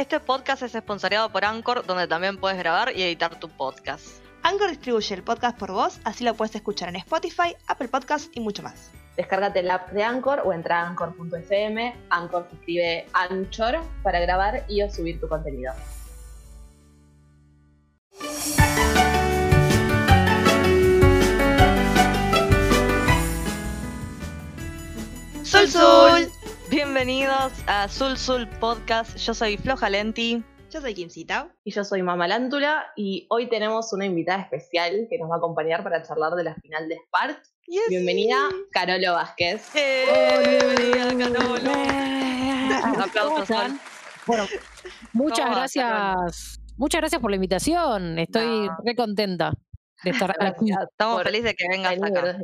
Este podcast es esponsoreado por Anchor, donde también puedes grabar y editar tu podcast. Anchor distribuye el podcast por vos, así lo puedes escuchar en Spotify, Apple Podcasts y mucho más. Descárgate la app de Anchor o entra a anchor.fm. Anchor se escribe Anchor para grabar y o subir tu contenido. Sul Sul. Bienvenidos a Sul Sul Podcast. Yo soy Floja Lenti. Yo soy Kimcita. Y yo soy Mamalántula y hoy tenemos una invitada especial que nos va a acompañar para charlar de la final de Spark. Yes. Bienvenida, Carolo Vázquez. ¡Eh! Bienvenida, Carolo. Aplausos, Sol. Bueno, muchas ¿Cómo gracias. Muchas gracias por la invitación. Estoy No. re contenta de estar aquí. Estamos felices de que vengas acá.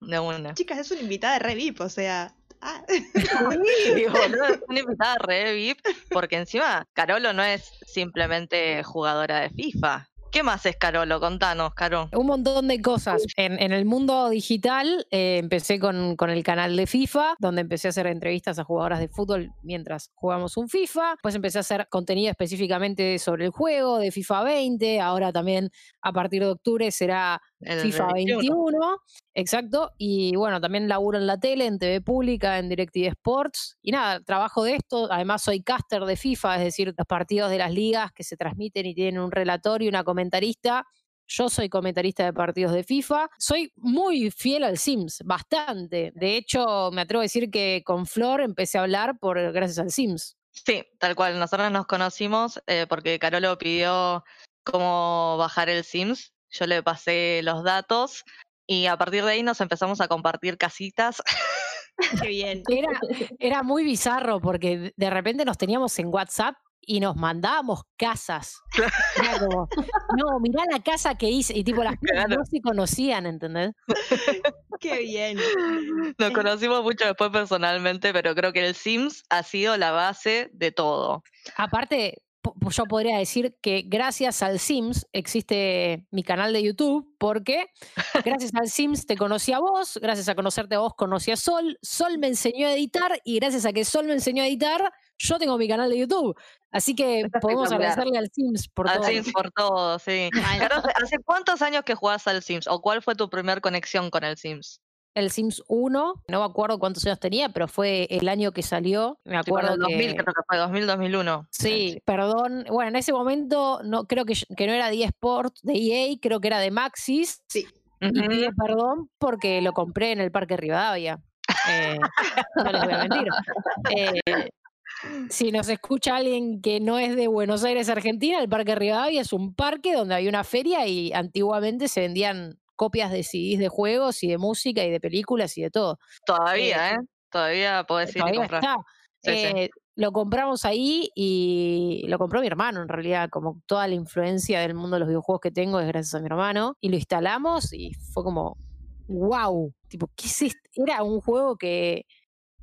De una. Chicas, es una invitada de Re VIP, o sea. Ah. Es una invitada re VIP, porque encima Carolo no es simplemente jugadora de FIFA. ¿Qué más es Carolo? Contanos, Caro. Un montón de cosas. En, en el mundo digital eh, empecé con, con el canal de FIFA, donde empecé a hacer entrevistas a jugadoras de fútbol mientras jugamos un FIFA. Después empecé a hacer contenido específicamente sobre el juego de FIFA 20. Ahora también a partir de octubre será El FIFA 21. 21, exacto. Y bueno, también laburo en la tele, en TV Pública, en DirecTV Sports. Y nada, trabajo de esto. Además, soy caster de FIFA, es decir, los partidos de las ligas que se transmiten y tienen un relator y una comentarista. Yo soy comentarista de partidos de FIFA. Soy muy fiel al Sims, bastante. De hecho, me atrevo a decir que con Flor empecé a hablar por gracias al Sims. Sí, tal cual. Nosotros nos conocimos eh, porque Carolo pidió cómo bajar el Sims. Yo le pasé los datos y a partir de ahí nos empezamos a compartir casitas. Qué bien. Era, era muy bizarro porque de repente nos teníamos en WhatsApp y nos mandábamos casas. Era como, no, mirá la casa que hice. Y tipo, las Claro. no se conocían, ¿entendés? Qué bien. Nos conocimos mucho después personalmente, pero creo que el Sims ha sido la base de todo. Aparte, yo podría decir que gracias al Sims existe mi canal de YouTube, porque gracias al Sims te conocí a vos, gracias a conocerte a vos conocí a Sol, Sol me enseñó a editar y gracias a que Sol me enseñó a editar, yo tengo mi canal de YouTube. Así que podemos agradecerle al Sims por Al todo. Sims por todo, sí. ¿hace- ¿hace cuántos años que jugás al Sims? ¿O cuál fue tu primer conexión con el Sims? El Sims 1, no me acuerdo cuántos años tenía, pero fue el año que salió. Me acuerdo el 2000, que... creo que fue 2000, 2001. Sí, perdón. Bueno, en ese momento no creo que, que no era de eSport de EA, creo que era de Maxis. Sí. Y pido perdón porque lo compré en el Parque Rivadavia. Eh, no les voy a mentir. Eh, si nos escucha alguien que no es de Buenos Aires, Argentina, el Parque Rivadavia es un parque donde había una feria y antiguamente se vendían copias de CDs de juegos y de música y de películas y de todo. Todavía, ¿eh? Todavía podés ir y Todavía comprar. está. Sí, sí. Eh, Lo compramos ahí y lo compró mi hermano, en realidad, como toda la influencia del mundo de los videojuegos que tengo es gracias a mi hermano. Y lo instalamos y fue como, wow, tipo, ¿qué es? Era un juego que,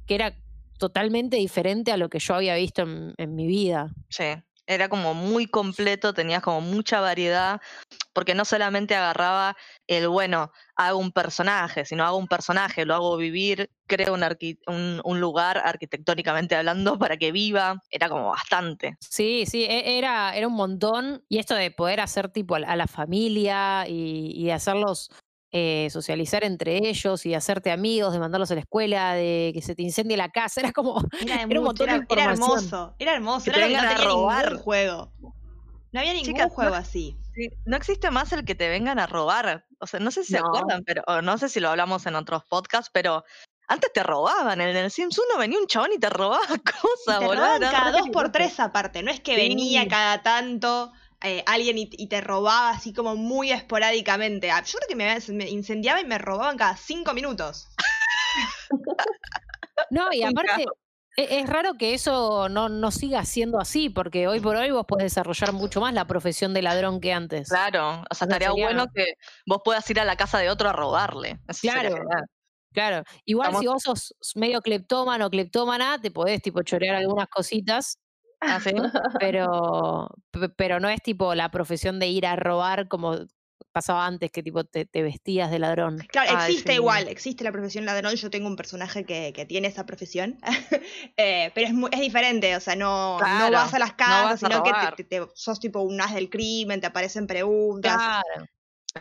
que era totalmente diferente a lo que yo había visto en, en mi vida. Sí, era como muy completo, tenías como mucha variedad, porque no solamente agarraba el, bueno, hago un personaje, sino hago un personaje, lo hago vivir, creo un, arqui- lugar arquitectónicamente hablando para que viva, era como bastante. Sí, sí, e- era, era un montón. Y esto de poder hacer tipo a la, familia y, y hacerlos eh, socializar entre ellos y de hacerte amigos, de mandarlos a la escuela, de que se te incendie la casa, era como... Era, Era un de era hermoso. Era hermoso. Que Era no a robar. ningún juego. No había ningún Chicas, no- juego así. Sí, No existe más el que te vengan a robar, o sea, no sé si se acuerdan, pero o no sé si lo hablamos en otros podcasts, pero antes te robaban, en el Sims 1 venía un chabón y te robaba Y cosas, te boludo, robaban cada dos por tres aparte. No es que Sí. venía cada tanto eh, alguien y, y te robaba así como muy esporádicamente. Ah, Yo creo que me, me incendiaba y me robaban cada cinco minutos. No, y aparte, e- es raro que eso no, no siga siendo así, porque hoy por hoy vos podés desarrollar mucho más la profesión de ladrón que antes. Claro, o sea, estaría sería- bueno que vos puedas ir a la casa de otro a robarle. Eso Claro. Claro. Igual Estamos- si vos sos medio cleptómano o cleptómana, te podés tipo chorear algunas cositas, ¿Ah, sí? pero, pe- pero no es tipo la profesión de ir a robar como pasaba antes, que tipo te, te vestías de ladrón. Claro, Ay, existe sí. igual, existe la profesión ladrón. Yo tengo un personaje que, que tiene esa profesión, Eh, pero es, mu- es diferente, o sea, no, no vas a las casas, sino que te, te- te- sos tipo un as del crimen, te aparecen preguntas. Claro.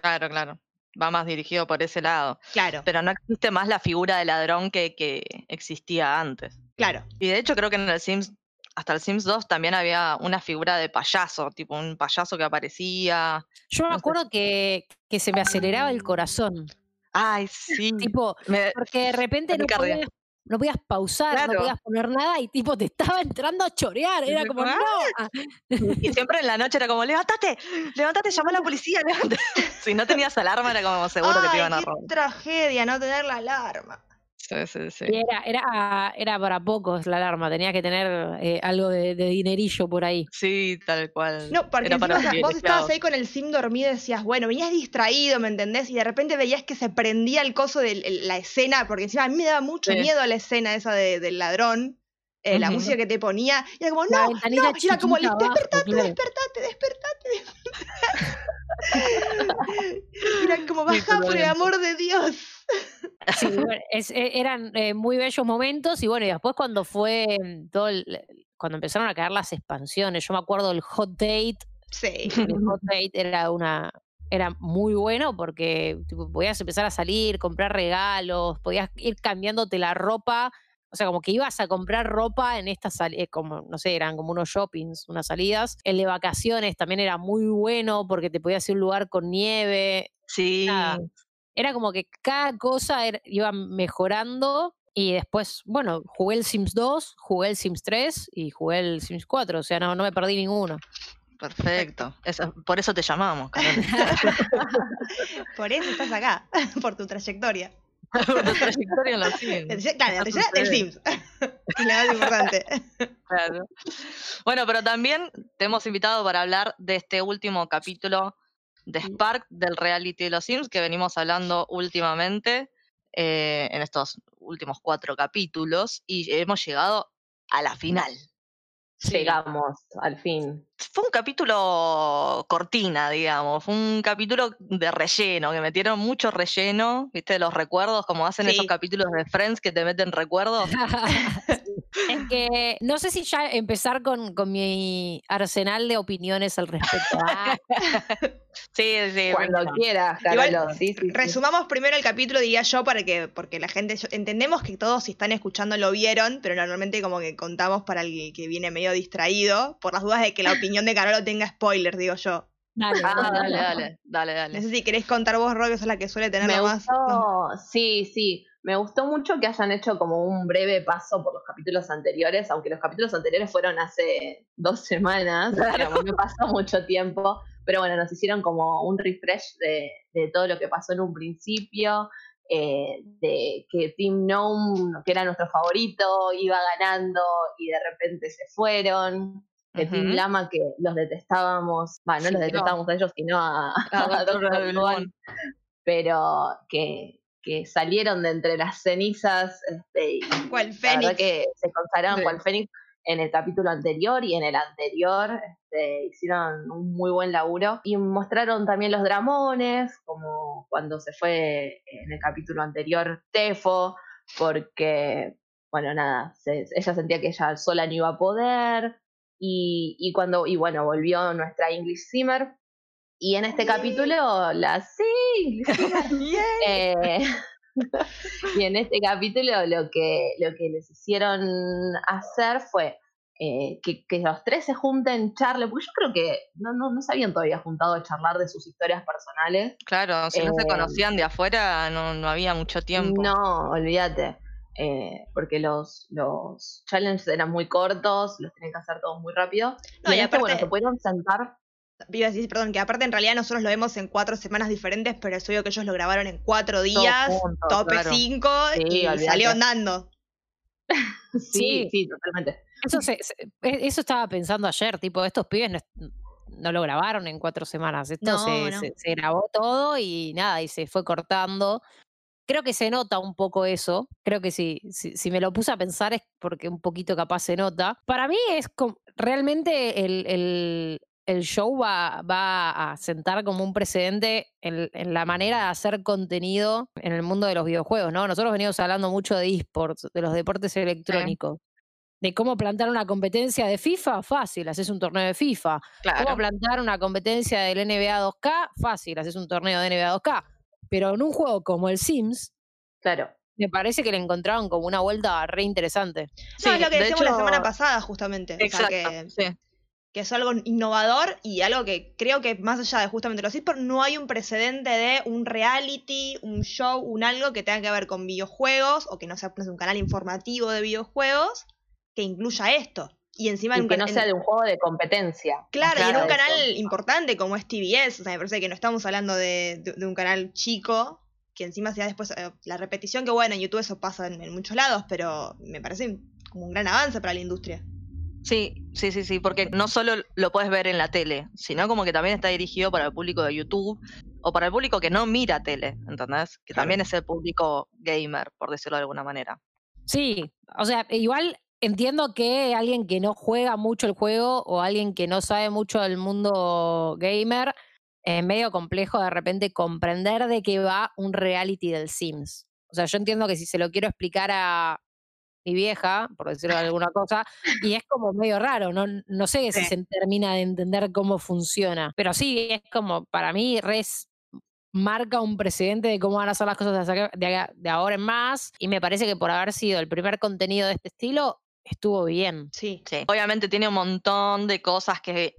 Claro, claro. Va más dirigido por ese lado. Claro, Pero no existe más la figura de ladrón que, que existía antes. claro. Y de hecho creo que en el Sims, hasta el Sims 2 también había una figura de payaso, tipo un payaso que aparecía. Yo me No sé. acuerdo que, que se me aceleraba el corazón. Ay, sí. Tipo, Me- porque de repente no podías, no podías pausar, no podías poner nada y tipo te estaba entrando a chorear. Era como, "Ah". no. Y siempre en la noche era como, levántate, levántate, llama a la policía. levántate". si no tenías alarma era como seguro que te iban a qué robar. tragedia no tener la alarma. Sí, sí, sí. Y era, era, era para pocos la alarma, tenía que tener eh, algo de, de dinerillo por ahí. Sí, tal cual. No, porque Era para encima, o sea, los vos estabas ahí con el sim dormido y decías, bueno, venías distraído, ¿me entendés? Y de repente veías que se prendía el coso de la escena, porque encima a mí me daba mucho Sí. miedo la escena esa de- del ladrón, eh, la música que te ponía, y era como, no, no, y era como, abajo, despertate, despertate, despertate, despertate. Era como, baja por el amor de Dios. Sí, bueno, es- e- eran eh, muy bellos momentos y bueno, y después cuando fue mm, todo el- cuando empezaron a caer las expansiones, yo me acuerdo del hot date, Sí. el hot date era una era muy bueno porque tipo, podías empezar a salir, comprar regalos, podías ir cambiándote la ropa, o sea, como que ibas a comprar ropa en estas salidas, como, no sé, eran como unos shoppings, unas salidas. El de vacaciones también era muy bueno porque te podías ir a un lugar con nieve, Sí. nada, era como que cada cosa era- iba mejorando y después, bueno, jugué el Sims 2, jugué el Sims 3 y jugué el Sims 4, o sea, no, no me perdí ninguno. Perfecto. Eso- por eso te llamamos, Carol. Por eso estás acá, por tu trayectoria. tu trayectoria en los Sims. Claro, la trayectoria del. Sims. Es la más importante. Claro. Bueno, pero también te hemos invitado para hablar de este último capítulo de Spark del reality de los Sims que venimos hablando últimamente eh, en estos últimos cuatro capítulos y hemos llegado a la final. Llegamos, al fin. Fue un capítulo cortina, digamos, fue un capítulo de relleno, que metieron mucho relleno, viste, los recuerdos, como hacen esos capítulos de Friends que te meten recuerdos. es que no sé si ya empezar con, con mi arsenal de opiniones al respecto. Ah, Sí, sí. Cuando venga. quieras. Sí, sí, sí. Resumamos primero el capítulo, diría yo, para que, porque la gente, entendemos que todos si están escuchando lo vieron, pero normalmente como que contamos para el que viene medio distraído, por las dudas de que la opinión de Carolo tenga spoilers, digo yo. dale, Ah, dale, dale, dale. dale. No sé si querés contar vos, Rob, que sos la que suele tener Me más. gustó, sí, sí. Me gustó mucho que hayan hecho como un breve paso por los capítulos anteriores, aunque los capítulos anteriores fueron hace dos semanas, digamos, no pasó mucho tiempo, pero bueno, nos hicieron como un refresh de, de todo lo que pasó en un principio, eh, de que Team Gnome, que era nuestro favorito, iba ganando y de repente se fueron, de Team Ujú. Lama que los detestábamos, bueno, no Sí, los no. detestábamos a ellos, sino a, a Doctor. Luan, pero que, que salieron de entre las cenizas este, y ¿Cuál la verdad Fénix? que se consagraron cual Fénix en el capítulo anterior y en el anterior este, hicieron un muy buen laburo y mostraron también los dramones como cuando se fue en el capítulo anterior Tefo porque bueno nada se- ella sentía que ella sola no iba a poder y, y cuando y bueno volvió nuestra English Simmer y en este capítulo la sí eh, y en este capítulo lo que, lo que les hicieron hacer fue eh, que, que los tres se junten, charle, porque yo creo que no, no, no se habían todavía juntado a charlar de sus historias personales. Claro, si no se Eh, conocían de afuera, no, no había mucho tiempo. No, olvídate. eh, porque los, los challenges eran muy cortos, los tenían que hacer todos muy rápido. No, y y este, bueno, aparte- se pudieron sentar. Iba a decir, perdón, que aparte en realidad nosotros lo vemos en cuatro semanas diferentes, pero es obvio que ellos lo grabaron en cuatro días, juntos, tope claro. cinco, Sí, y salió andando. Sí, Sí. sí, totalmente. Eso, se- se- e- eso estaba pensando ayer, tipo, estos pibes no, lo grabaron en cuatro semanas. Esto No, se, no. se- se grabó todo y nada, y se fue cortando. Creo que se nota un poco eso. Creo que si, si, si me lo puse a pensar es porque un poquito capaz se nota. Para mí es com- realmente el, el- el show va, va a sentar como un precedente en, en, la manera de hacer contenido en el mundo de los videojuegos, ¿no? Nosotros venimos hablando mucho de esports, de los deportes electrónicos. De cómo plantar una competencia de FIFA, fácil, haces un torneo de FIFA. Claro. Cómo plantar una competencia del NBA 2K, fácil, haces un torneo de NBA 2K. Pero en un juego como el Sims, Claro. me parece que le encontraron como una vuelta re interesante. No, Sí, es lo que de decíamos la semana pasada, justamente. O sea, Exacto, que, sí. Que es algo innovador y algo que creo que más allá de justamente los esports, no hay un precedente de un reality, un show, un algo que tenga que ver con videojuegos o que no sea un canal informativo de videojuegos que incluya esto. Y encima en Y que no sea de un juego de competencia. Claro, y en un canal eso. importante como es TBS, o sea, me parece que no estamos hablando de, de- de un canal chico, que encima sea después eh, la repetición, que bueno, en YouTube eso pasa en, en muchos lados, pero me parece como un gran avance para la industria. Sí, sí, sí, sí, porque no solo lo puedes ver en la tele, sino como que también está dirigido para el público de YouTube o para el público que no mira tele, ¿entendés? Que Claro. también es el público gamer, por decirlo de alguna manera. Sí, o sea, igual entiendo que alguien que no juega mucho el juego o alguien que no sabe mucho del mundo gamer, es medio complejo de repente comprender de qué va un reality del Sims. O sea, yo entiendo que si se lo quiero explicar a mi vieja, por decirlo de alguna cosa, y es como medio raro, no, no sé si Sí. se termina de entender cómo funciona, pero sí, es como, para mí, res marca un precedente de cómo van a ser las cosas de, ahora en más, y me parece que por haber sido el primer contenido de este estilo, estuvo bien. Sí. Sí. Obviamente tiene un montón de cosas que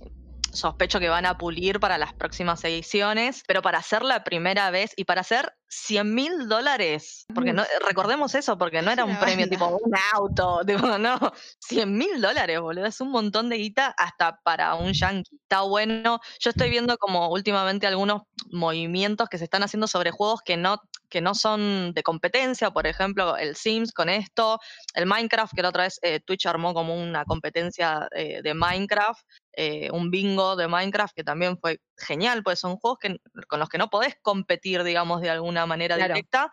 sospecho que van a pulir para las próximas ediciones, pero para hacer la primera vez y para hacer 100 mil dólares, porque no, recordemos eso, porque no era un premio tipo un auto, tipo, no, 100 mil dólares, boludo, es un montón de guita hasta para un yankee. Está bueno, yo estoy viendo como últimamente algunos movimientos que se están haciendo sobre juegos que no, que no son de competencia, por ejemplo, el Sims con esto, el Minecraft, que la otra vez eh, Twitch armó como una competencia eh, de Minecraft, eh, un bingo de Minecraft que también fue genial, pues son juegos que, con los que no podés competir, digamos, de alguna manera Claro. directa,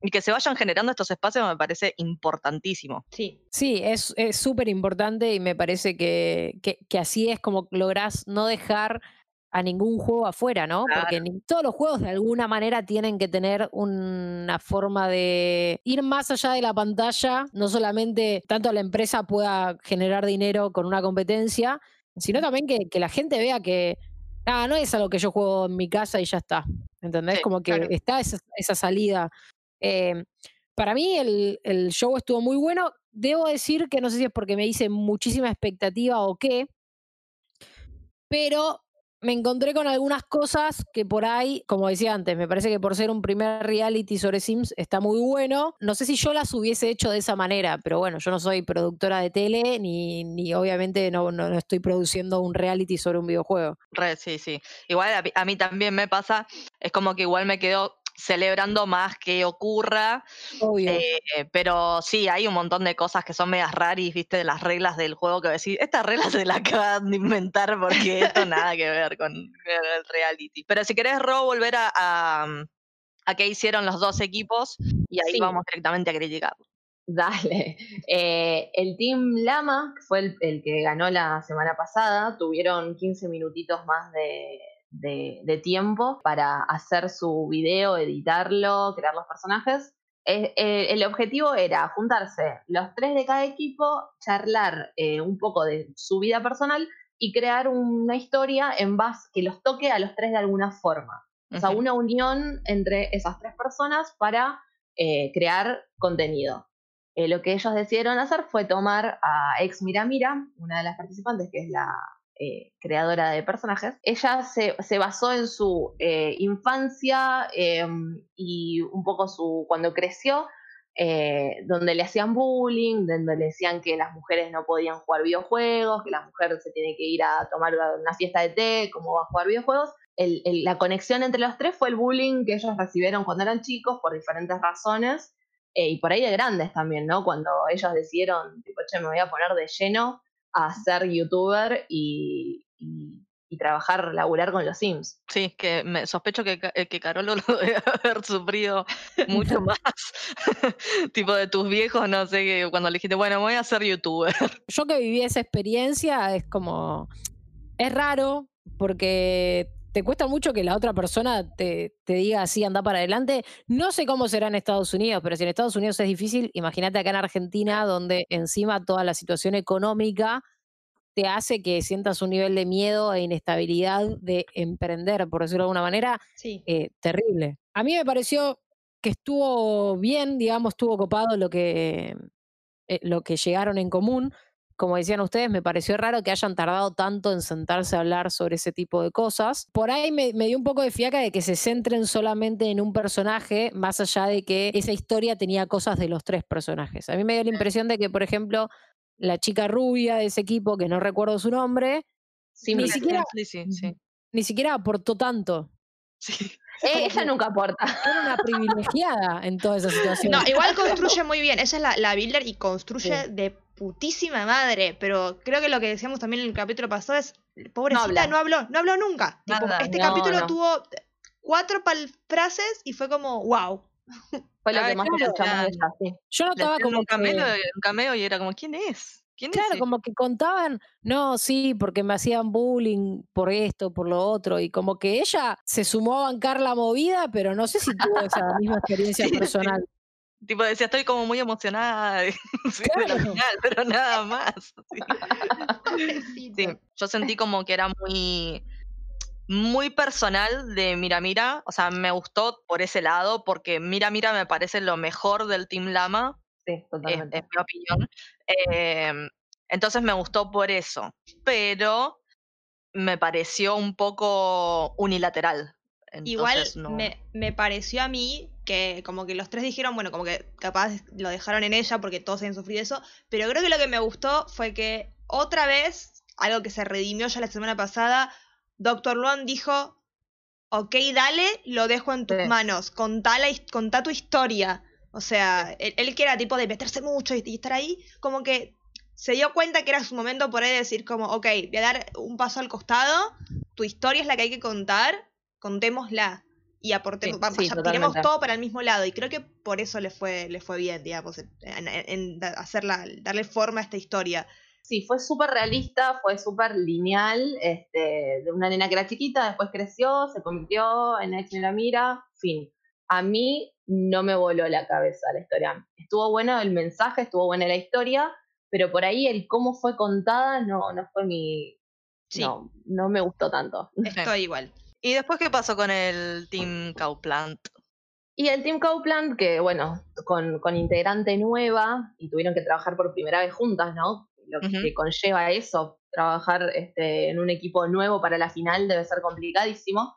y que se vayan generando estos espacios me parece importantísimo. Sí. Sí, es es súper importante y me parece que, que, que así es como lográs no dejar a ningún juego afuera, ¿no? Porque ni- todos los juegos de alguna manera tienen que tener una forma de ir más allá de la pantalla, no solamente tanto la empresa pueda generar dinero con una competencia, sino también que, que la gente vea que ah, no es algo que yo juego en mi casa y ya está. ¿Entendés? Sí, como que claro. está esa, esa salida. Eh, para mí el, el show estuvo muy bueno. Debo decir que no sé si es porque me hice muchísima expectativa o qué, pero me encontré con algunas cosas que por ahí, como decía antes, me parece que por ser un primer reality sobre Sims está muy bueno. No sé si yo las hubiese hecho de esa manera, pero bueno, yo no soy productora de tele ni, ni obviamente no, no, estoy produciendo un reality sobre un videojuego. Re, sí, sí. Igual a, a mí también me pasa, es como que igual me quedo celebrando más que ocurra, Obvio. eh, pero sí, hay un montón de cosas que son medias raras, viste, de las reglas del juego que decís, estas reglas se las acaban de inventar porque esto nada que ver con el reality. Pero si querés, Ro, volver a, a, a qué hicieron los dos equipos y ahí Sí. vamos directamente a criticar. Dale. Eh, el Team Lama, que fue el, el que ganó la semana pasada, tuvieron 15 minutitos más de, de- de tiempo para hacer su video, editarlo, crear los personajes. Eh, eh, el objetivo era juntarse los tres de cada equipo, charlar eh, un poco de su vida personal y crear una historia en base que los toque a los tres de alguna forma. O sea, una unión entre esas tres personas para crear contenido. Lo que ellos decidieron hacer fue tomar a ex Mira Mira, una de las participantes, que es la eh, creadora de personajes. Ella se, se basó en su eh, infancia eh, y un poco su cuando creció, donde le hacían bullying, donde le decían que las mujeres no podían jugar videojuegos, que la mujer se tiene que ir a tomar una fiesta de té, cómo va a jugar videojuegos. La conexión entre los tres fue el bullying que ellos recibieron cuando eran chicos por diferentes razones y por ahí de grandes también, ¿no? Cuando ellos decidieron, tipo, che, me voy a poner de lleno a ser youtuber y, y- y trabajar, laburar con los Sims. Sí, que me sospecho que, eh, que Carolo lo debe haber sufrido mucho más. tipo de tus viejos, no sé, que cuando le dijiste, bueno, voy a ser youtuber. Yo que viví esa experiencia es como, es raro, porque te cuesta mucho que la otra persona te, te, diga así, anda para adelante. No sé cómo será en Estados Unidos, pero si en Estados Unidos es difícil, imagínate acá en Argentina, donde encima toda la situación económica te hace que sientas un nivel de miedo e inestabilidad de emprender, por decirlo de alguna manera, eh, terrible. A mí me pareció que estuvo bien, digamos, estuvo copado lo que, eh, lo que llegaron en común. Como decían ustedes, me pareció raro que hayan tardado tanto en sentarse a hablar sobre ese tipo de cosas. Por ahí me, me, dio un poco de fiaca de que se centren solamente en un personaje, más allá de que esa historia tenía cosas de los tres personajes. A mí me dio la impresión de que, por ejemplo, la chica rubia de ese equipo, que no recuerdo su nombre, ni, siquiera, ni siquiera aportó tanto. Eh, ella nunca aporta. Era una privilegiada en toda esa situación. No, igual construye muy bien. Esa es la, la builder y construye de putísima madre. Pero creo que lo que decíamos también en el capítulo pasado es: pobrecita, no, habló, no habló nunca. este capítulo tuvo cuatro frases y fue como, wow. Fue lo que más escuchamos de ella, sí. Yo notaba como un cameo, un cameo y era como, ¿quién es? ¿Quién claro, como que contaban, no, sí, porque me hacían bullying por esto, por lo otro, y como que ella se sumó a bancar la movida, pero no sé si tuvo esa misma experiencia personal. Tipo, decía, estoy como muy emocionada de, la final, pero nada más. Sí. yo sentí como que era muy muy personal de Mira Mira, o sea, me gustó por ese lado, porque Mira Mira me parece lo mejor del Team Lama. Sí, totalmente. Es, mi opinión. Em, entonces me gustó por eso, pero me pareció un poco unilateral. Igual me, me, pareció a mí que como que los tres dijeron, bueno, como que capaz lo dejaron en ella porque todos habían sufrido eso, pero creo que lo que me gustó fue que otra vez, algo que se redimió ya la semana pasada, Doctor Luan dijo, ok, dale, lo dejo en tus manos, contá, la, tu historia. O sea, él, que era tipo de meterse mucho y, estar ahí, como que se dio cuenta que era su momento por ahí decir como, ok, voy a dar un paso al costado, tu historia es la que hay que contar, contémosla y aportemos, tiremos todo para el mismo lado. Y creo que por eso le fue, le fue bien, digamos, en hacerla, darle forma a esta historia sí, fue súper realista, fue súper lineal, este, de una nena que era chiquita, después creció, se convirtió en ex la mira, fin. A mí no me voló la cabeza la historia. Estuvo bueno el mensaje, estuvo buena la historia, pero por ahí el cómo fue contada no, no fue mi... No, no me gustó tanto. Estoy igual. ¿Y después qué pasó con el Team Cowplant? Y el Team Cowplant, que bueno, con, con integrante nueva y tuvieron que trabajar por primera vez juntas, ¿no? lo que conlleva eso, trabajar este, en un equipo nuevo para la final debe ser complicadísimo.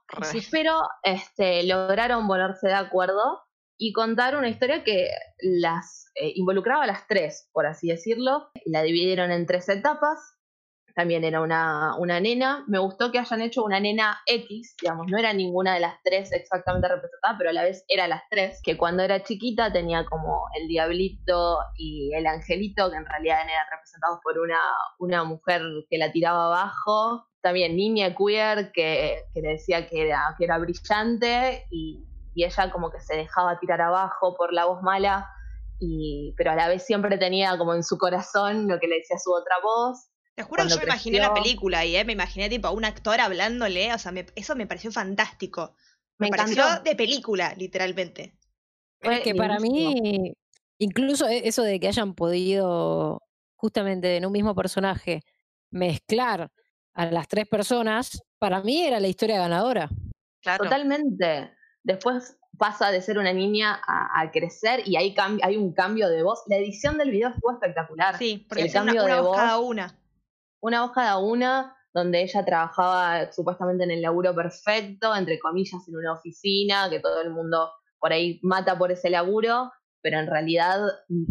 Pero este, lograron ponerse de acuerdo y contar una historia que las eh, involucraba a las tres, por así decirlo. La dividieron en tres etapas también era una, una, nena. Me gustó que hayan hecho una nena X, digamos, no era ninguna de las tres exactamente representada, pero a la vez era las tres, que cuando era chiquita tenía como el diablito y el angelito, que en realidad eran representados por una, una mujer que la tiraba abajo. También niña queer que, que le decía que era, que era brillante y, y ella como que se dejaba tirar abajo por la voz mala. Y, pero a la vez siempre tenía como en su corazón lo que le decía su otra voz te juro que yo me imaginé la película y ¿eh? me imaginé tipo a un actor hablándole, o sea, eso me pareció fantástico. Me, pareció de película, literalmente. Es que para mí, incluso e, eso de que hayan podido, justamente en un mismo personaje, mezclar a las tres personas, para mí era la historia ganadora. Totalmente. Después pasa de ser una niña a, crecer y hay, hay un cambio de voz. La edición del video estuvo espectacular. Sí, porque el cambio de voz, cada una una hoja de una donde ella trabajaba supuestamente en el laburo perfecto, entre comillas, en una oficina, que todo el mundo por ahí mata por ese laburo, pero en realidad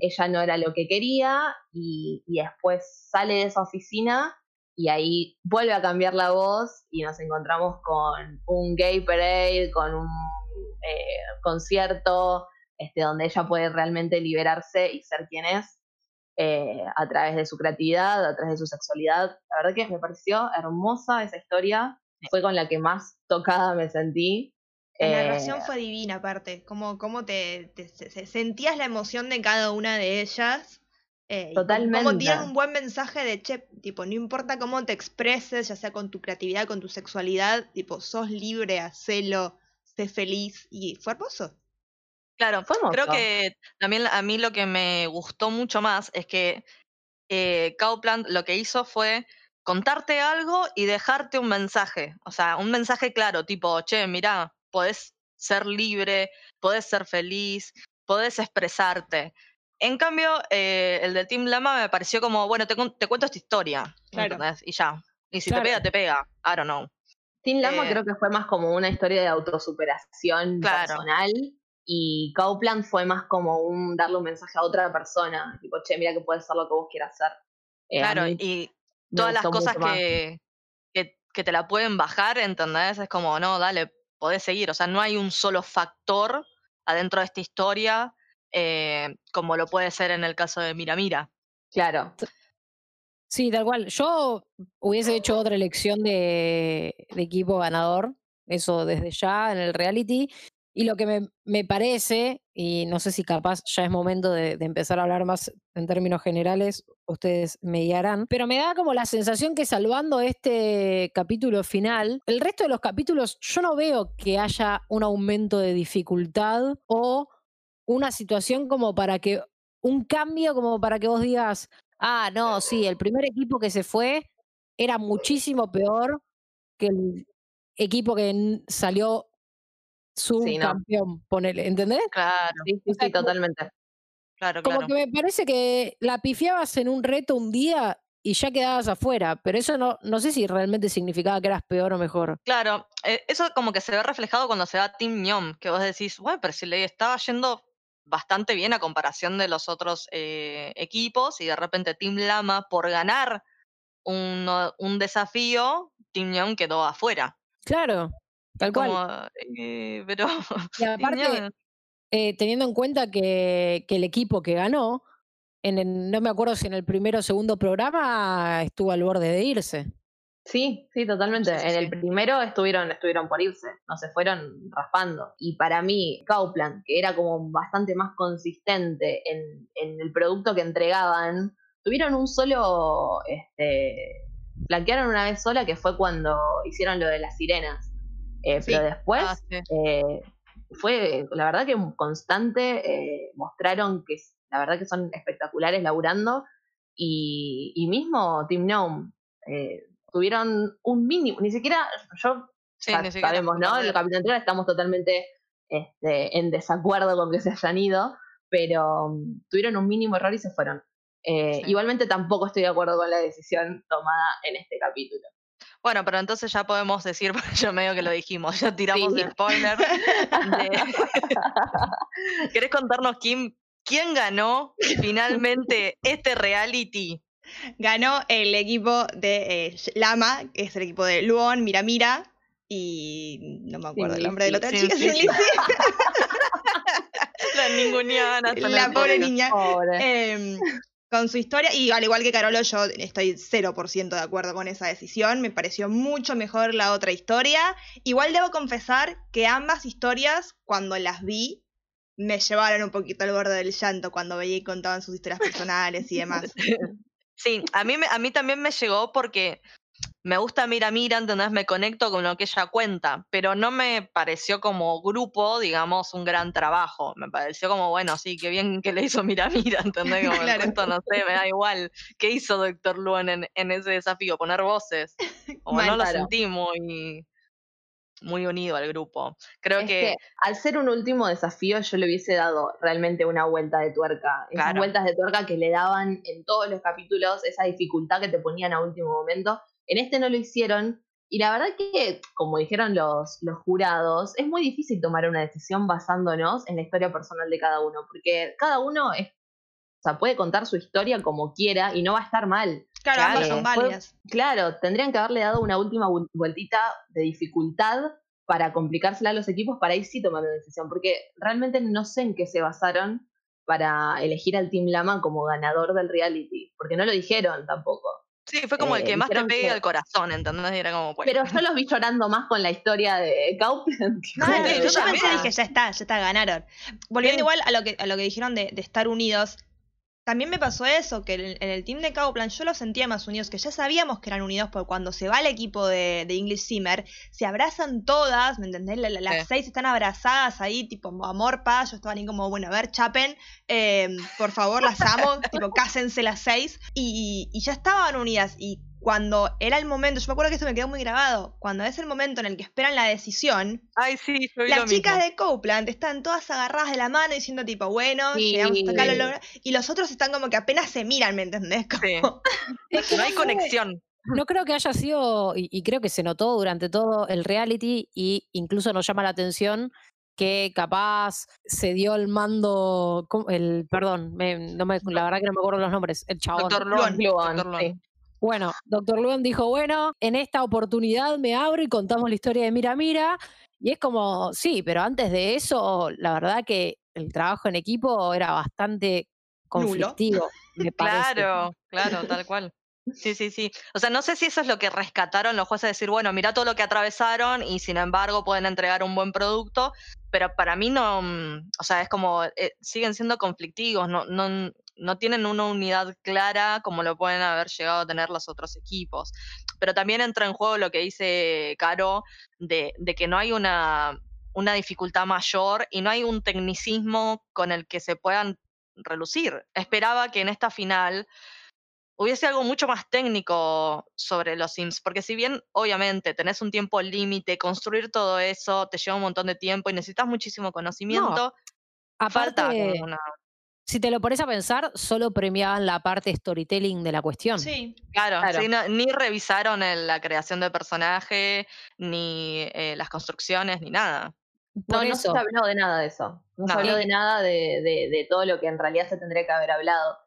ella no era lo que quería y, después sale de esa oficina y ahí vuelve a cambiar la voz y nos encontramos con un gay parade, con un eh, concierto este, donde ella puede realmente liberarse y ser quien es. Eh, a través de su creatividad, a través de su sexualidad. La verdad que me pareció hermosa esa historia, fue con la que más tocada me sentí. La narración eh, fue divina aparte, como, como te, sentías la emoción de cada una de ellas. Eh, Totalmente. Como tienen un buen mensaje de, che, tipo, no importa cómo te expreses, ya sea con tu creatividad, con tu sexualidad, tipo, sos libre, hacelo, sé feliz, y fue hermoso. Claro, creo que también a mí lo que me gustó mucho más es que eh, Kaupland lo que hizo fue contarte algo y dejarte un mensaje. O sea, un mensaje claro, tipo, che, mira, podés ser libre, podés ser feliz, podés expresarte. En cambio, eh, el del Team Lama me pareció como, bueno, te, cuento esta historia. Claro. Y ya. Y si te pega, te pega. I don't know. Team Lama eh creo que fue más como una historia de autosuperación personal y Kaupland fue más como un darle un mensaje a otra persona, tipo, che, mira que puedes hacer lo que vos quieras hacer. Eh, claro, y todas las cosas que, que, te la pueden bajar, ¿entendés? Es como, no, dale, podés seguir. O sea, no hay un solo factor adentro de esta historia eh, como lo puede ser en el caso de Mira Mira. Claro. Sí, tal cual. Yo hubiese hecho otra elección de, de equipo ganador, eso desde ya en el reality. Y lo que me, me, parece, y no sé si capaz ya es momento de, empezar a hablar más en términos generales, ustedes me guiarán, pero me da como la sensación que salvando este capítulo final, el resto de los capítulos yo no veo que haya un aumento de dificultad o una situación como para que, un cambio como para que vos digas, ah, no, sí, el primer equipo que se fue era muchísimo peor que el equipo que salió subcampeón, ponele, ¿entendés? Claro, sí, sí, totalmente. Claro, Como que me parece que la pifiabas en un reto un día y ya quedabas afuera, pero eso no, no sé si realmente significaba que eras peor o mejor. Claro, eh, eso como que se ve reflejado cuando se va Team Nyom, que vos decís, bueno, pero si le estaba yendo bastante bien a comparación de los otros eh, equipos y de repente Team Lama por ganar un, un desafío, Team Nyom quedó afuera. Claro, Tal cual. Eh, pero. Y aparte, eh, teniendo en cuenta que, que, el equipo que ganó, en no me acuerdo si en el primero o segundo programa estuvo al borde de irse. Sí, sí, totalmente. en el primero estuvieron, estuvieron por irse, no se fueron raspando. Y para mí, Kaupland, que era como bastante más consistente en, en el producto que entregaban, tuvieron un solo, este, blanquearon una vez sola que fue cuando hicieron lo de las sirenas. Eh, pero después ah, eh, fue, la verdad que constante, eh, mostraron que la verdad que son espectaculares laburando y, y mismo Team Gnome tuvieron un mínimo, ni siquiera yo sabemos, ¿no? El capítulo anterior estamos totalmente este, en desacuerdo con que se hayan ido, pero um, tuvieron un mínimo error y se fueron. Igualmente tampoco estoy de acuerdo con la decisión tomada en este capítulo. Bueno, pero entonces ya podemos decir, porque yo medio que lo dijimos, ya tiramos el spoiler. ¿Querés contarnos, Kim, quién ganó finalmente este reality? Ganó el equipo de eh, Lama, que es el equipo de Luon, Mira Mira, y no me acuerdo el nombre de la otra chica, La ninguniana. La pobre niña. Em, con su historia. Y al igual que Carolo, yo estoy 0% de acuerdo con esa decisión. Me pareció mucho mejor la otra historia. Igual debo confesar que ambas historias, cuando las vi, me llevaron un poquito al borde del llanto cuando veía y contaban sus historias personales y demás. Sí, a mí, a mí también me llegó porque me gusta Mira Mira, ¿entendés? Me conecto con lo que ella cuenta, pero no me pareció como grupo, digamos, un gran trabajo. Me pareció como, bueno, sí, qué bien que le hizo Mira Mira, ¿entendés? Como claro. no sé, me da igual. ¿Qué hizo Doctor Luan en, en ese desafío? Poner voces. Como no lo sentí muy, muy unido al grupo. Creo que... que... al ser un último desafío yo le hubiese dado realmente una vuelta de tuerca. Esas vueltas de tuerca que le daban en todos los capítulos, esa dificultad que te ponían a último momento en este no lo hicieron. Y la verdad que, como dijeron los, los jurados, es muy difícil tomar una decisión basándonos en la historia personal de cada uno, porque cada uno es, o sea, puede contar su historia como quiera y no va a estar mal. Claro, ambas son válidas. claro, tendrían que haberle dado una última vueltita de dificultad para complicársela a los equipos para ahí sí tomar una decisión, porque realmente no sé en qué se basaron para elegir al Team Lama como ganador del reality, porque no lo dijeron tampoco. Sí, fue como el que eh, más te pegue al corazón, ¿entendés? era como, Pero yo los vi llorando más con la historia de Kaupland. No, yo, también dije, ya está, ya está, ganaron. Volviendo igual a lo que, a lo que dijeron de, estar unidos, también me pasó eso, que en, el team de Cowplan yo los sentía más unidos, que ya sabíamos que eran unidos, porque cuando se va el equipo de, de English Simmer, se abrazan todas, ¿me entendés? La- la- las Sí. seis están abrazadas ahí, tipo amor, paz, yo estaban ahí como, bueno, a ver, chapen, eh, por favor, las amo, tipo, cásense las seis, y, y ya estaban unidas, y cuando era el momento, yo me acuerdo que esto me quedó muy grabado, cuando es el momento en el que esperan la decisión, Ay, sí, yo vi las lo chicas mismo. de Copeland están todas agarradas de la mano diciendo tipo, bueno, Sí. llegamos hasta acá, lo logra- y los otros están como que apenas se miran, ¿me entendés? Sí. Como- Es que No hay conexión. No creo que haya sido, y, y creo que se notó durante todo el reality, y incluso nos llama la atención que capaz se dio el mando, el perdón, me- no me, la verdad que no me acuerdo los nombres, el chabón. Doctor Luan. Luan, Doctor Luan. sí. Bueno, doctor Luan dijo, bueno, en esta oportunidad me abro y contamos la historia de Mira Mira. Y es como, sí, pero antes de eso, la verdad que el trabajo en equipo era bastante conflictivo, me. Claro, claro, tal cual. Sí, sí, sí. O sea, no sé si eso es lo que rescataron los jueces, decir, bueno, mira todo lo que atravesaron y sin embargo pueden entregar un buen producto, pero para mí no, mm, o sea, es como, eh, siguen siendo conflictivos, no, no, no tienen una unidad clara como lo pueden haber llegado a tener los otros equipos. Pero también entra en juego lo que dice Caro, de, de que no hay una, una dificultad mayor y no hay un tecnicismo con el que se puedan relucir. Esperaba que en esta final hubiese algo mucho más técnico sobre los Sims, porque si bien obviamente tenés un tiempo límite, construir todo eso te lleva un montón de tiempo y necesitas muchísimo conocimiento, falta Aparte, como una... si te lo pones a pensar, solo premiaban la parte storytelling de la cuestión. Sí, Claro, Claro. sí, no- ni revisaron el- la creación de personaje, ni eh, las construcciones, ni nada. Por No, no se habló de nada de eso. No, No. se habló de nada de, de- de todo lo que en realidad se tendría que haber hablado.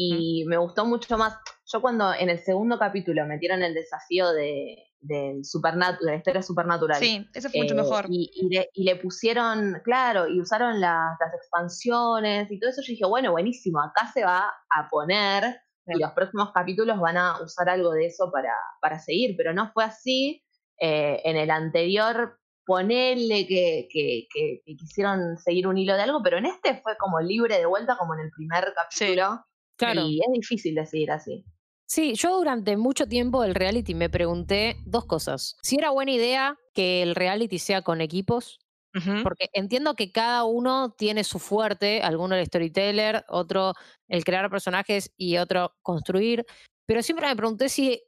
Y me gustó mucho más. Yo cuando en el segundo capítulo metieron el desafío de, del supernatural, de la historia supernatural. sí, eso fue mucho eh, mejor. Y, y le, y le pusieron, claro, y usaron las, las expansiones y todo eso. Yo dije, bueno, buenísimo, acá se va a poner y Sí. los próximos capítulos van a usar algo de eso para, para seguir, pero no fue así. Eh, en el anterior, ponerle que, que, que- que quisieron seguir un hilo de algo, pero en este fue como libre de vuelta, como en el primer capítulo. Claro. Y es difícil de seguir así. Sí, yo durante mucho tiempo del reality me pregunté dos cosas. Si era buena idea que el reality sea con equipos, porque entiendo que cada uno tiene su fuerte, alguno el storyteller, otro el crear personajes y otro construir, pero siempre me pregunté si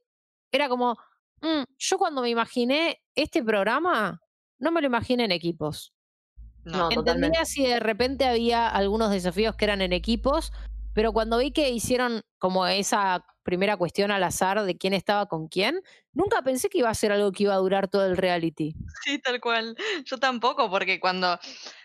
era como, "Mm, yo cuando me imaginé este programa, no me lo imaginé en equipos. No, totalmente. Entendía si de repente había algunos desafíos que eran en equipos, pero cuando vi que hicieron como esa primera cuestión al azar de quién estaba con quién, nunca pensé que iba a ser algo que iba a durar todo el reality. Sí, tal cual. Yo tampoco, porque cuando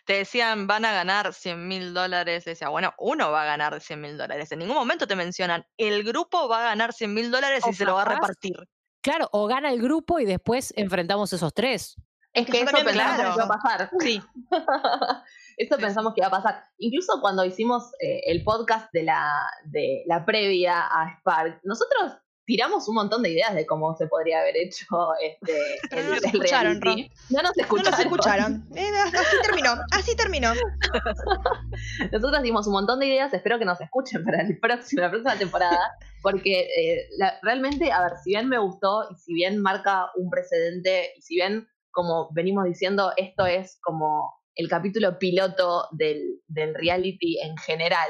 te decían van a ganar 100 mil dólares, decía, bueno, uno va a ganar 100 mil dólares. En ningún momento te mencionan, el grupo va a ganar 100 mil dólares y se lo va a repartir. Claro, o gana el grupo y después enfrentamos esos tres. Es que que eso iba a pasar. Sí, Eso Sí, pensamos que iba a pasar. Incluso cuando hicimos eh, el podcast de la, de la previa a Spark, nosotros tiramos un montón de ideas de cómo se podría haber hecho este, el, no nos el escucharon, reality. No nos no escucharon. nos escucharon. Eh, así terminó, así terminó. Nosotros dimos un montón de ideas, espero que nos escuchen para el próximo, la próxima temporada, porque eh, la- realmente, a ver, si bien me gustó y si bien marca un precedente y si bien, como venimos diciendo, esto es como el capítulo piloto del, del reality en general,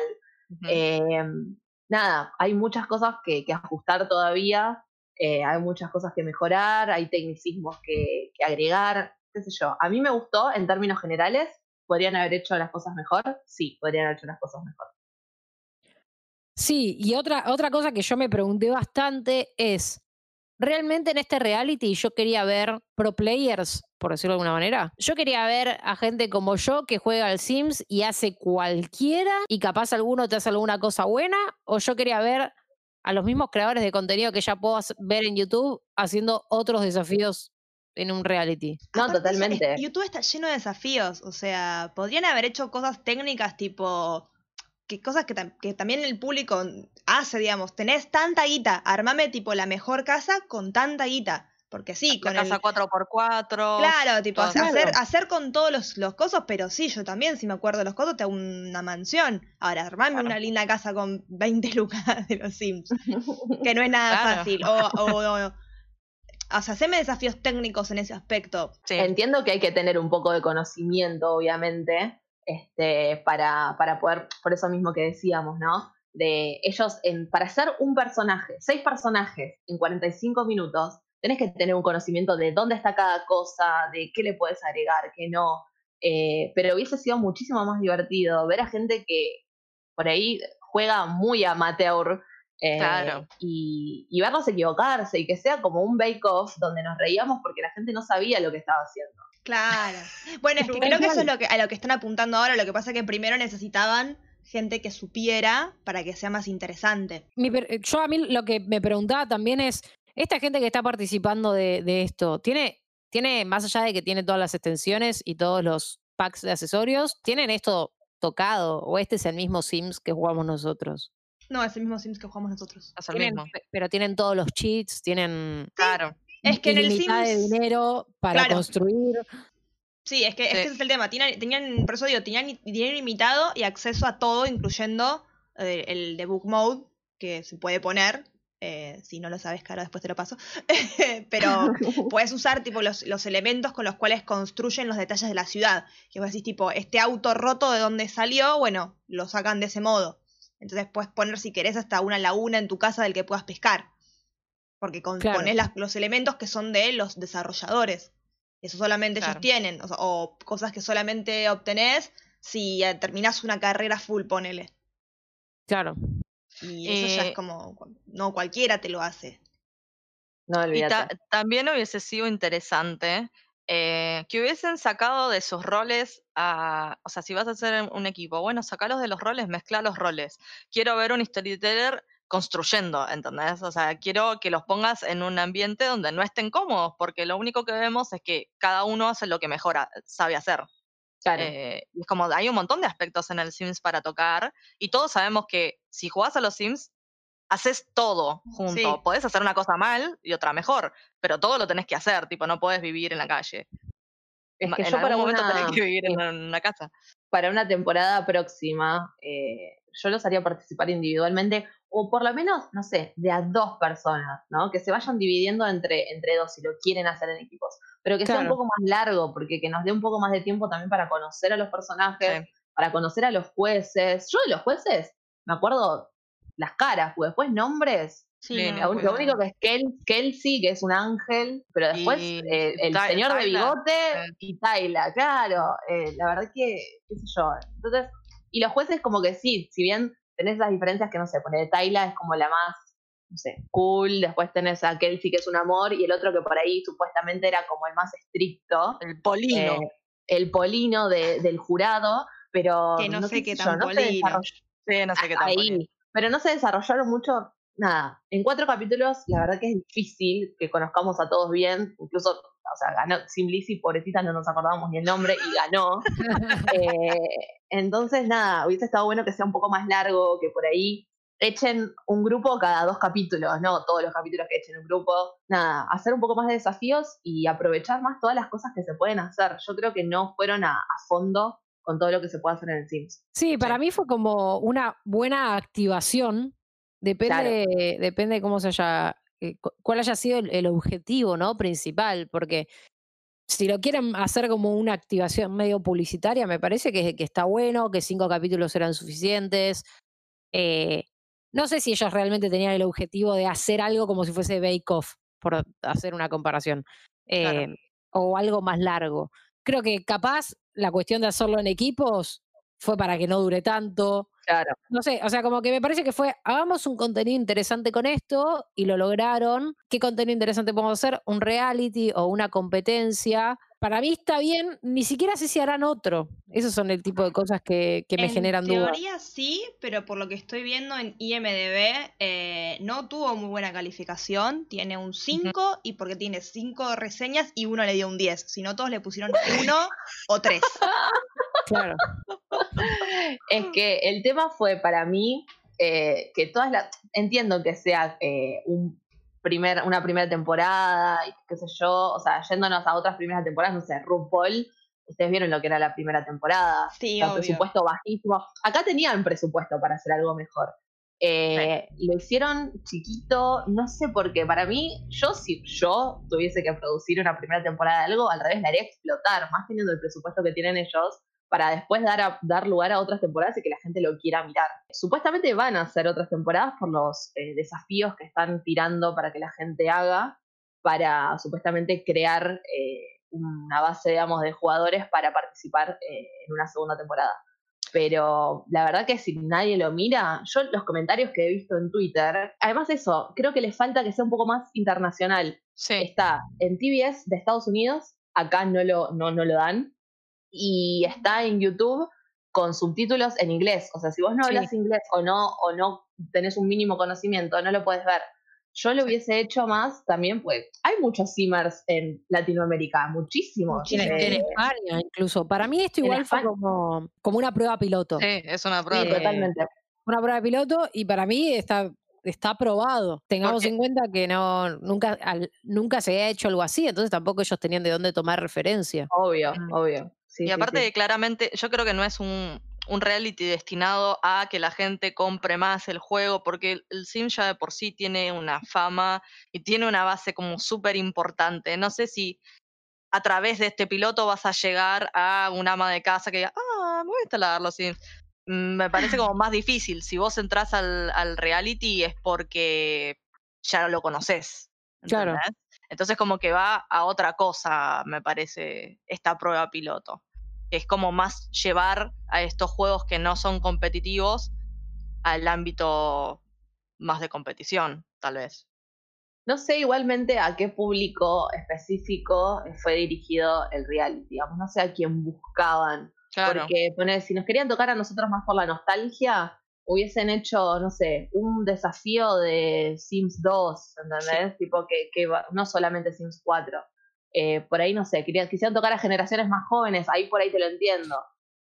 eh, nada, hay muchas cosas que, que ajustar todavía, eh, hay muchas cosas que mejorar, hay tecnicismos que, que agregar, qué sé yo. A mí me gustó en términos generales. ¿Podrían haber hecho las cosas mejor? Sí, podrían haber hecho las cosas mejor. Sí, y otra, otra cosa que yo me pregunté bastante es, ¿realmente en este reality yo quería ver pro players, por decirlo de alguna manera? Yo quería ver a gente como yo que juega al Sims y hace cualquiera y capaz alguno te hace alguna cosa buena, o yo quería ver a los mismos creadores de contenido que ya puedo ver en YouTube haciendo otros desafíos en un reality. No, Aparte, totalmente. YouTube está lleno de desafíos. O sea, podrían haber hecho cosas técnicas tipo. Que cosas que, tam- que también el público hace, digamos. Tenés tanta guita, armame tipo la mejor casa con tanta guita. Porque sí, La con el, casa 4x4. Claro, tipo, hacer, hacer, hacer con todos los, los cosos, pero sí, yo también, si me acuerdo de los cosos, te hago una mansión. Ahora, armame Claro. una linda casa con 20 lucas de los Sims, que no es nada Claro. fácil. O, o, o, o sea, haceme desafíos técnicos en ese aspecto. Sí. Entiendo que hay que tener un poco de conocimiento, obviamente, este, para, para poder, por eso mismo que decíamos, ¿no? De ellos, en, para hacer un personaje, seis personajes en 45 minutos, tenés que tener un conocimiento de dónde está cada cosa, de qué le puedes agregar, qué no. Eh, pero hubiese sido muchísimo más divertido ver a gente que por ahí juega muy amateur eh, Claro. y, y verlos equivocarse y que sea como un bake-off donde nos reíamos porque la gente no sabía lo que estaba haciendo. Claro. Bueno, es que creo que eso es lo que, a lo que están apuntando ahora. Lo que pasa es que primero necesitaban gente que supiera para que sea más interesante. Mi per- eh, yo a mí lo que me preguntaba también es, esta gente que está participando de, de esto, ¿tiene, ¿tiene, más allá de que tiene todas las extensiones y todos los packs de accesorios, ¿tienen esto tocado? ¿O este es el mismo Sims que jugamos nosotros? No, es el mismo Sims que jugamos nosotros. Es el mismo. pe- pero tienen todos los cheats, tienen Claro. Es que en el ilimitada de Sims. dinero para Claro. construir. Sí, es que, es Sí. que ese es el tema. Tenían, tenían, por eso digo, tenían dinero ilimitado y acceso a todo, incluyendo eh, el de Book Mode, que se puede poner. eh, si no lo sabes, claro, después te lo paso. Pero puedes usar tipo los, los elementos con los cuales construyen los detalles de la ciudad. Que vos decís, tipo, este auto roto de dónde salió, bueno, lo sacan de ese modo. Entonces puedes poner, si querés, hasta una laguna en tu casa del que puedas pescar. Porque con, Claro. pones las- los elementos que son de los desarrolladores. Eso solamente Claro. ellos tienen. O, sea, o cosas que solamente obtenés si eh, terminás una carrera full, ponele. Claro. Y eso ya Eh, es como. No cualquiera te lo hace. No Y ta- olvídate. también hubiese sido interesante eh, que hubiesen sacado de sus roles a. O sea, si vas a hacer un equipo, bueno, sacalos de los roles, mezcla los roles. Quiero ver un storyteller construyendo, ¿entendés? O sea, quiero que los pongas en un ambiente donde no estén cómodos, porque lo único que vemos es que cada uno hace lo que mejor sabe hacer. Claro. Eh, y es como, hay un montón de aspectos en el Sims para tocar, y todos sabemos que si jugás a los Sims, haces todo junto. Sí. Podés hacer una cosa mal y otra mejor, pero todo lo tenés que hacer, tipo, no podés vivir en la calle. es que en yo algún para momento una, tenés que vivir en una- una casa. para una temporada próxima, eh, yo los haría participar individualmente, o por lo menos, no sé, de a dos personas, ¿no? Que se vayan dividiendo entre, entre dos si lo quieren hacer en equipos. Pero que sea un poco más largo, porque que nos dé un poco más de tiempo también para conocer a los personajes, Sí. para conocer a los jueces. Yo de los jueces me acuerdo las caras, pues después nombres. Sí, no, Lo, único que es Kel, Kelsey, que es un ángel, pero después eh, el señor de bigote y Tyla, claro. eh, la verdad que, qué sé yo. Entonces, y los jueces como que sí, si bien tenés esas diferencias que no sé, poner Tyla es como la más, no sé, cool, después tenés a Kelsey que es un amor y el otro que por ahí supuestamente era como el más estricto, El polino. eh, el polino de- del jurado, pero Que no sé qué tan yo, no polino. sí, no sé qué tal. ahí. Pero no se desarrollaron mucho, nada. En cuatro capítulos, la verdad que es difícil que conozcamos a todos bien. Incluso, o sea, ganó Sim Lizzy, pobrecita, no nos acordábamos ni el nombre y ganó. Eh, entonces, nada, hubiese estado bueno que sea un poco más largo, que por ahí echen un grupo cada dos capítulos, no todos los capítulos que echen un grupo. Nada, hacer un poco más de desafíos y aprovechar más todas las cosas que se pueden hacer. Yo creo que no fueron a, a fondo con todo lo que se puede hacer en el Sims. Sí, para Sí. mí fue como una buena activación. Depende, depende cómo se haya, cuál haya sido el, el objetivo, ¿no? Principal, porque si lo quieren hacer como una activación medio publicitaria, me parece que, que está bueno, que cinco capítulos eran suficientes. Eh, no sé si ellos realmente tenían el objetivo de hacer algo como si fuese Bake Off, por hacer una comparación, Claro. eh, o algo más largo. Creo que capaz la cuestión de hacerlo en equipos fue para que no dure tanto. Claro. No sé, o sea, como que me parece que fue, hagamos un contenido interesante con esto y lo lograron. ¿Qué contenido interesante podemos hacer? Un reality o una competencia. Para mí está bien, ni siquiera sé si harán otro. Esos son el tipo de cosas que, que me en generan dudas. teoría sí, pero por lo que estoy viendo en IMDB, eh, no tuvo muy buena calificación. Tiene un 5 y porque tiene 5 reseñas y uno le dio un 10. Si no, todos le pusieron 1 o 3. Claro. Es que el tema fue para mí eh, que todas las. Entiendo que sea eh, un primer, una primera temporada, y qué sé yo, o sea, yéndonos a otras primeras temporadas, no sé, RuPaul, ustedes vieron lo que era la primera temporada, Sí, presupuesto bajísimo. Acá tenían presupuesto para hacer algo mejor. Eh, Lo hicieron chiquito, no sé por qué. Para mí, yo si yo tuviese que producir una primera temporada de algo, al revés, la haría explotar, más teniendo el presupuesto que tienen ellos, para después dar, a- dar lugar a otras temporadas y que la gente lo quiera mirar. Supuestamente van a hacer otras temporadas por los eh, desafíos que están tirando para que la gente haga, para supuestamente crear eh, una base, digamos, de jugadores para participar eh, en una segunda temporada. Pero la verdad que si nadie lo mira, yo los comentarios que he visto en Twitter, además eso, creo que les falta que sea un poco más internacional. Sí. Está en TBS de Estados Unidos, acá no lo, no, no lo dan, y está en YouTube con subtítulos en inglés. O sea, si vos no Sí. hablas inglés o no, o no tenés un mínimo conocimiento, no lo puedes ver. Yo lo hubiese hecho más también, pues hay muchos simmers en Latinoamérica, muchísimos. En, Muchísimo. en Eh, España incluso. Para mí esto igual fue como, como una prueba piloto. Sí, es una prueba. sí, Eh, totalmente. Una prueba piloto y para mí está, está aprobado. Tengamos Porque- en cuenta que no nunca, al- nunca se ha hecho algo así, entonces tampoco ellos tenían de dónde tomar referencia. Obvio, Mm. obvio. Sí, y aparte, sí. claramente, yo creo que no es un, un reality destinado a que la gente compre más el juego, porque el- el Sim ya de por sí tiene una fama y tiene una base como súper importante. No sé si a través de este piloto vas a llegar a un ama de casa que diga, ah, me voy a instalar los Sims. Mm, Me parece como más difícil. Si vos entras al, al reality es porque ya lo conoces. Claro. Entonces como que va a otra cosa, me parece, esta prueba piloto. que Es como más llevar a estos juegos que no son competitivos al ámbito más de competición, tal vez. No sé igualmente a qué público específico fue dirigido el reality, digamos, no sé a quién buscaban. Claro. Porque poner, si nos querían tocar a nosotros más por la nostalgia, hubiesen hecho, no sé, un desafío de Sims 2, ¿entendés? Tipo que, que no solamente Sims 4. Eh, por ahí, no sé, querían, quisieran tocar a generaciones más jóvenes, ahí por ahí te lo entiendo.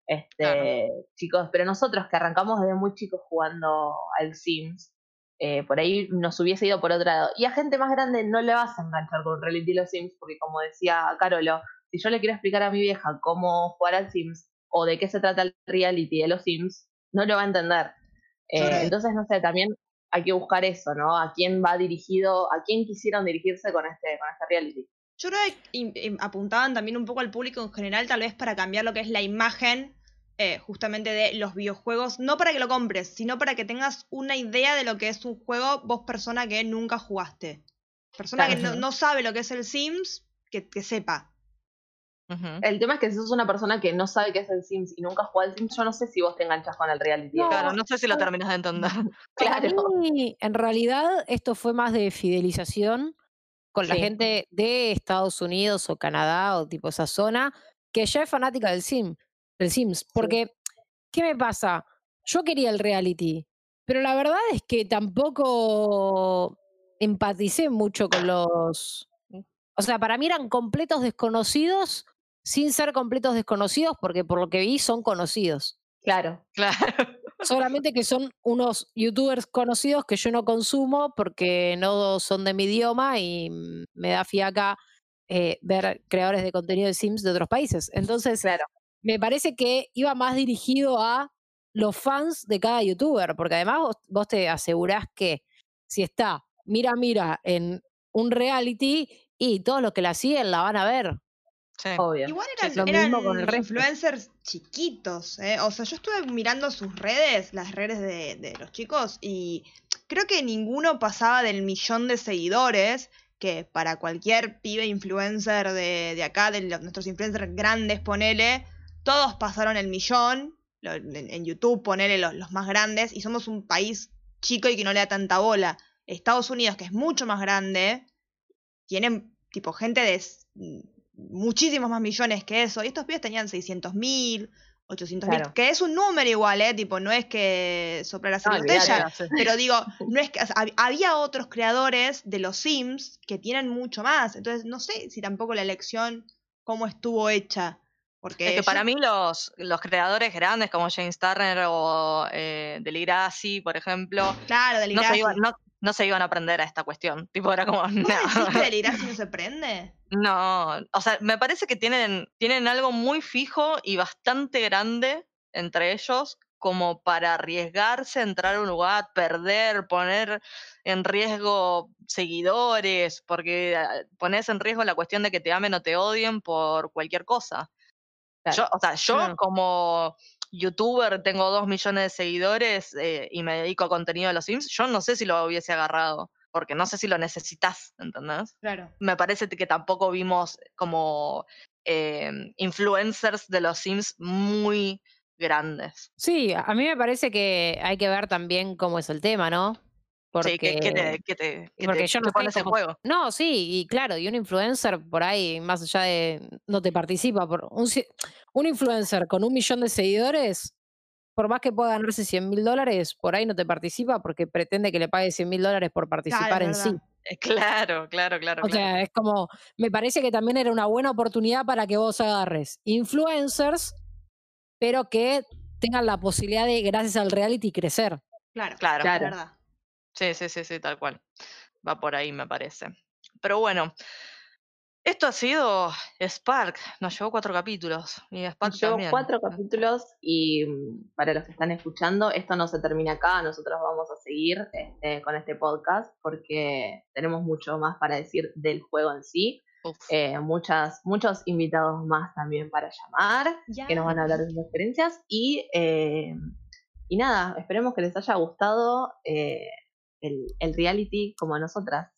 Este, Claro. chicos, pero nosotros que arrancamos desde muy chicos jugando al Sims, eh, por ahí nos hubiese ido por otro lado. Y a gente más grande no le vas a enganchar con reality los Sims, porque como decía Carolo, si yo le quiero explicar a mi vieja cómo jugar al Sims o de qué se trata el reality de los Sims, no lo va a entender. Eh, entonces, no sé, también hay que buscar eso, ¿no? A quién va dirigido, a quién quisieron dirigirse con este, con este reality. Yo creo que apuntaban también un poco al público en general, tal vez para cambiar lo que es la imagen eh, justamente de los videojuegos, no para que lo compres, sino para que tengas una idea de lo que es un juego vos persona que nunca jugaste. Persona que no, no sabe lo que es el Sims, que, que sepa. El tema es que si sos una persona que no sabe qué es el Sims y nunca jugó al Sims, yo no sé si vos te enganchas con el reality. No, Claro, no sé si lo terminas de entender. Para Claro. mí, en realidad, esto fue más de fidelización con la gente de Estados Unidos o Canadá o tipo esa zona, que ya es fanática del Sim, del Sims. Porque, ¿qué me pasa? Yo quería el reality, pero la verdad es que tampoco empaticé mucho con los. O sea, para mí eran completos desconocidos sin ser completos desconocidos, porque por lo que vi son conocidos. Claro. Claro. Solamente que son unos youtubers conocidos que yo no consumo porque no son de mi idioma y me da fiaca eh, ver creadores de contenido de Sims de otros países. Entonces, Claro. me parece que iba más dirigido a los fans de cada youtuber, porque además vos, vos te asegurás que si está mira, mira en un reality y todos los que la siguen la van a ver. Sí. Obvio. Igual Sí, eran, lo eran mismo con el resto. influencers chiquitos, ¿eh? O sea, yo estuve mirando sus redes, las redes de, de los chicos, y creo que ninguno pasaba del millón de seguidores, que para cualquier pibe influencer de, de acá, de los- nuestros influencers grandes, ponele, todos pasaron el millón, lo- en, en YouTube ponele los, los más grandes, y somos un país chico y que no le da tanta bola. Estados Unidos, que es mucho más grande, tienen tipo gente de muchísimos más millones que eso. Y estos pibes tenían 600 mil, 800 mil, Claro. que es un número igual, ¿eh? Tipo, no es que sopla la botella. Pero digo, no es que o sea, hab- había otros creadores de los Sims que tienen mucho más. Entonces, no sé si tampoco la elección, cómo estuvo hecha. Porque Es que yo- para mí los, los creadores grandes como James Turner o eh, Deligrassi, por ejemplo, claro, del no se, iban, no, no se iban a aprender a esta cuestión. Tipo, era como, no. ¿El Irazi no se prende? No, o sea, me parece que tienen, tienen algo muy fijo y bastante grande entre ellos como para arriesgarse, entrar a un lugar, perder, poner en riesgo seguidores, porque ah, pones en riesgo la cuestión de que te amen o te odien por cualquier cosa. Yo, o sea, yo como youtuber tengo dos millones de seguidores eh, y me dedico a contenido de los Sims, yo no sé si lo hubiese agarrado, porque no sé si lo necesitas, ¿entendés? Claro. Me parece que tampoco vimos como em, influencers de los Sims muy grandes. Sí, a mí me parece que hay que ver también cómo es el tema, ¿no? Porque, sí, que, te, que porque yo no pones en juego. No, sí, y claro, y un influencer por ahí, más allá de no te participa, por un, un influencer con un millón de seguidores, por más que pueda ganarse 100 mil dólares, por ahí no te participa porque pretende que le pague 100 mil dólares por participar en sí. Eh, claro, claro, claro. O sea, es como, me parece que también era una buena oportunidad para que vos agarres influencers, pero que tengan la posibilidad de, gracias al reality, crecer. Claro, claro, claro. verdad. Sí, sí, sí, sí, tal cual. Va por ahí, me parece. Pero bueno, esto ha sido Spark. Nos llevó cuatro capítulos. Y Spark llevó cuatro capítulos y mm, para los que están escuchando, esto no se termina acá. Nosotros vamos a seguir este, con este podcast porque tenemos mucho más para decir del juego en sí. Eh, muchas, muchos invitados más también para llamar, que nos van a hablar de sus experiencias. Y, eh, y nada, esperemos que les haya gustado. Eh, el, reality como a nosotras.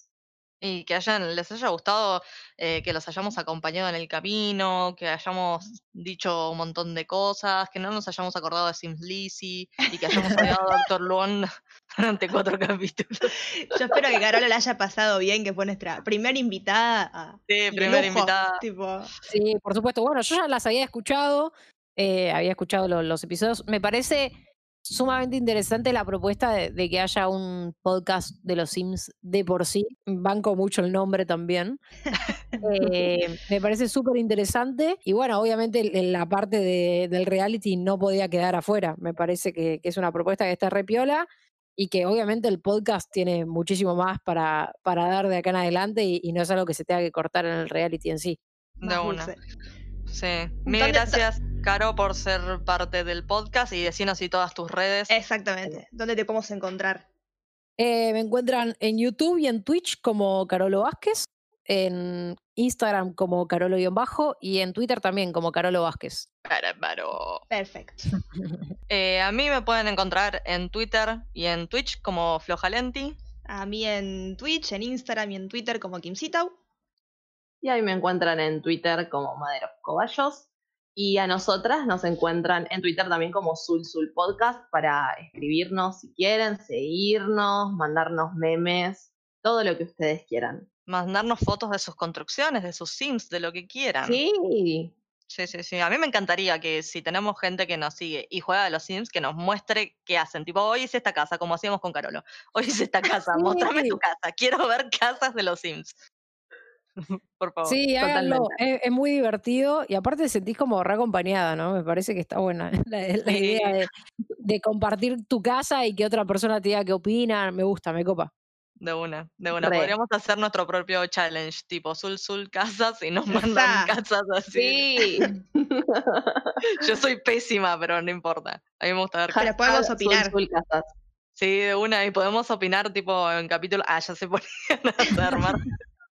Y que hayan, les haya gustado, eh, que los hayamos acompañado en el camino, que hayamos dicho un montón de cosas, que no nos hayamos acordado de Sims Lizzy y que hayamos odiado a Doctor Luon durante cuatro capítulos. Yo espero que Carola la haya pasado bien, que fue nuestra primera invitada. sí, primera invitada. Sí, por supuesto. Bueno, yo ya las había escuchado, eh, había escuchado los episodios. Me parece sumamente interesante la propuesta de, que haya un podcast de los Sims de por sí. Banco mucho el nombre también. Eh, me parece súper interesante. Y bueno, obviamente en la parte del reality no podía quedar afuera. Me parece que, es una propuesta que está repiola y que obviamente el podcast tiene muchísimo más para, para dar de acá en adelante y, no es algo que se tenga que cortar en el reality en sí. De una. Sí. Mil gracias. Caro, por ser parte del podcast y decirnos y todas tus redes. Exactamente. ¿Dónde te podemos encontrar? Eh, me encuentran en YouTube y en Twitch como Carolo Vázquez, en Instagram como Carolo-Bajo y en Twitter también como Carolo Vázquez. Perfecto. Eh, a mí me pueden encontrar en Twitter y en Twitch como Flojalenti. A mí en Twitch, en Instagram y en Twitter como Kimcitau. Y ahí me encuentran en Twitter como Madero Coballos. Y a nosotras nos encuentran en Twitter también como Sul Podcast para escribirnos si quieren, seguirnos, mandarnos memes, todo lo que ustedes quieran. Mandarnos fotos de sus construcciones, de sus sims, de lo que quieran. Sí. Sí, sí, sí. A mí me encantaría que si tenemos gente que nos sigue y juega a los Sims, que nos muestre qué hacen. Tipo, hoy hice esta casa, como hacíamos con Carolo. Hoy hice esta casa, mostrame tu casa. Quiero ver casas de los Sims. Por favor. Sí, háganlo. Es, muy divertido y aparte te sentís como reacompañada, ¿no? Me parece que está buena la, idea de, compartir tu casa y que otra persona te diga qué opina. Me gusta, me copa. De una, de una. Podríamos hacer nuestro propio challenge, tipo Sul Sul Casas y nos mandan casas así. Sí. Yo soy pésima, pero no importa. A mí me gusta ver Ahora podemos opinar. casas. Sí, de una, y podemos opinar tipo en capítulo. Ah, ya se ponían a armar.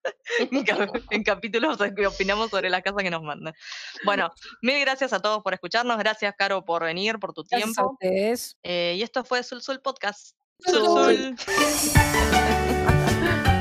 en capítulos que opinamos sobre las casas que nos mandan. Bueno, mil gracias a todos por escucharnos. Gracias, Caro, por venir, por tu tiempo. Eh, y esto fue Sul Sul Podcast. Sul. Sul.